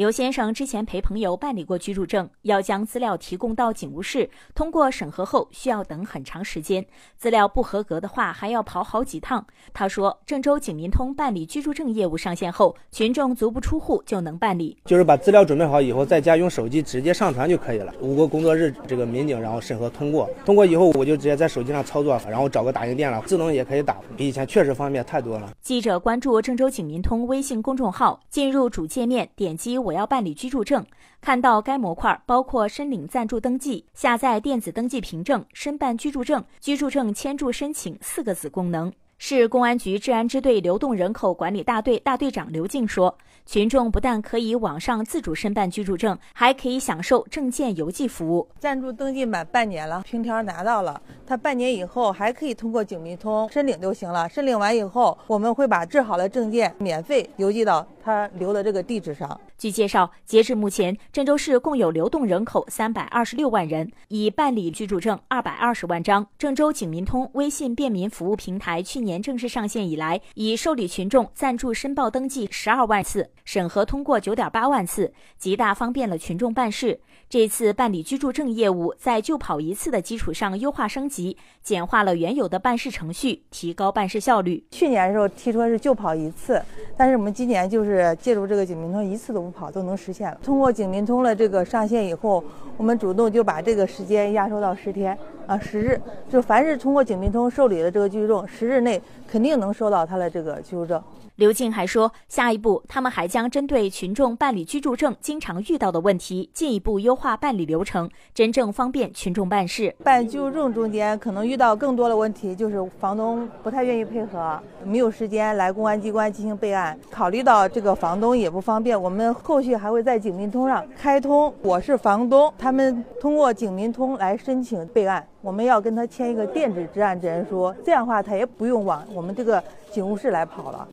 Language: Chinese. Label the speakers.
Speaker 1: 刘先生之前陪朋友办理过居住证，要将资料提供到警务室，通过审核后需要等很长时间，资料不合格的话还要跑好几趟。他说，郑州警民通办理居住证业务上线后，群众足不出户就能办理，
Speaker 2: 就是把资料准备好以后，在家用手机直接上传就可以了。五个工作日，这个民警然后审核通过，通过以后我就直接在手机上操作，然后找个打印店了，自动也可以打，比以前确实方便太多了。
Speaker 1: 记者关注郑州警民通微信公众号，进入主界面，点击我我要办理居住证，看到该模块包括申领暂住登记、下载电子登记凭证、申办居住证、居住证签注申请四个子功能。市公安局治安支队流动人口管理大队大队长刘静说：“群众不但可以网上自主申办居住证，还可以享受证件邮寄服务。
Speaker 3: 暂住登记满半年了，凭条拿到了，他半年以后还可以通过警民通申领就行了。申领完以后，我们会把制好的证件免费邮寄到他留的这个地址上。”
Speaker 1: 据介绍，截至目前，郑州市共有流动人口三百二十六万人，已办理居住证二百二十万张。郑州警民通微信便民服务平台去年正式上线以来，已受理群众暂住申报登记十二万次，审核通过九点八万次，极大方便了群众办事。这次办理居住证业务，在就跑一次的基础上优化升级，简化了原有的办事程序，提高办事效率。
Speaker 3: 去年的时候提出是就跑一次，但是我们今年就是借助这个警民通，一次都不。跑都能实现了。通过警民通的这个上线以后，我们主动就把这个时间压缩到十天啊，十日。就凡是通过警民通受理的这个居住证，十日内肯定能收到他的这个居住证。
Speaker 1: 刘静还说，下一步他们还将针对群众办理居住证经常遇到的问题，进一步优化办理流程，真正方便群众办事。
Speaker 3: 办居住证中间可能遇到更多的问题，就是房东不太愿意配合，没有时间来公安机关进行备案。考虑到这个房东也不方便，我们后续还会在警民通上开通“我是房东”，他们通过警民通来申请备案。我们要跟他签一个电子治案责任书，这样的话他也不用往我们这个警务室来跑了。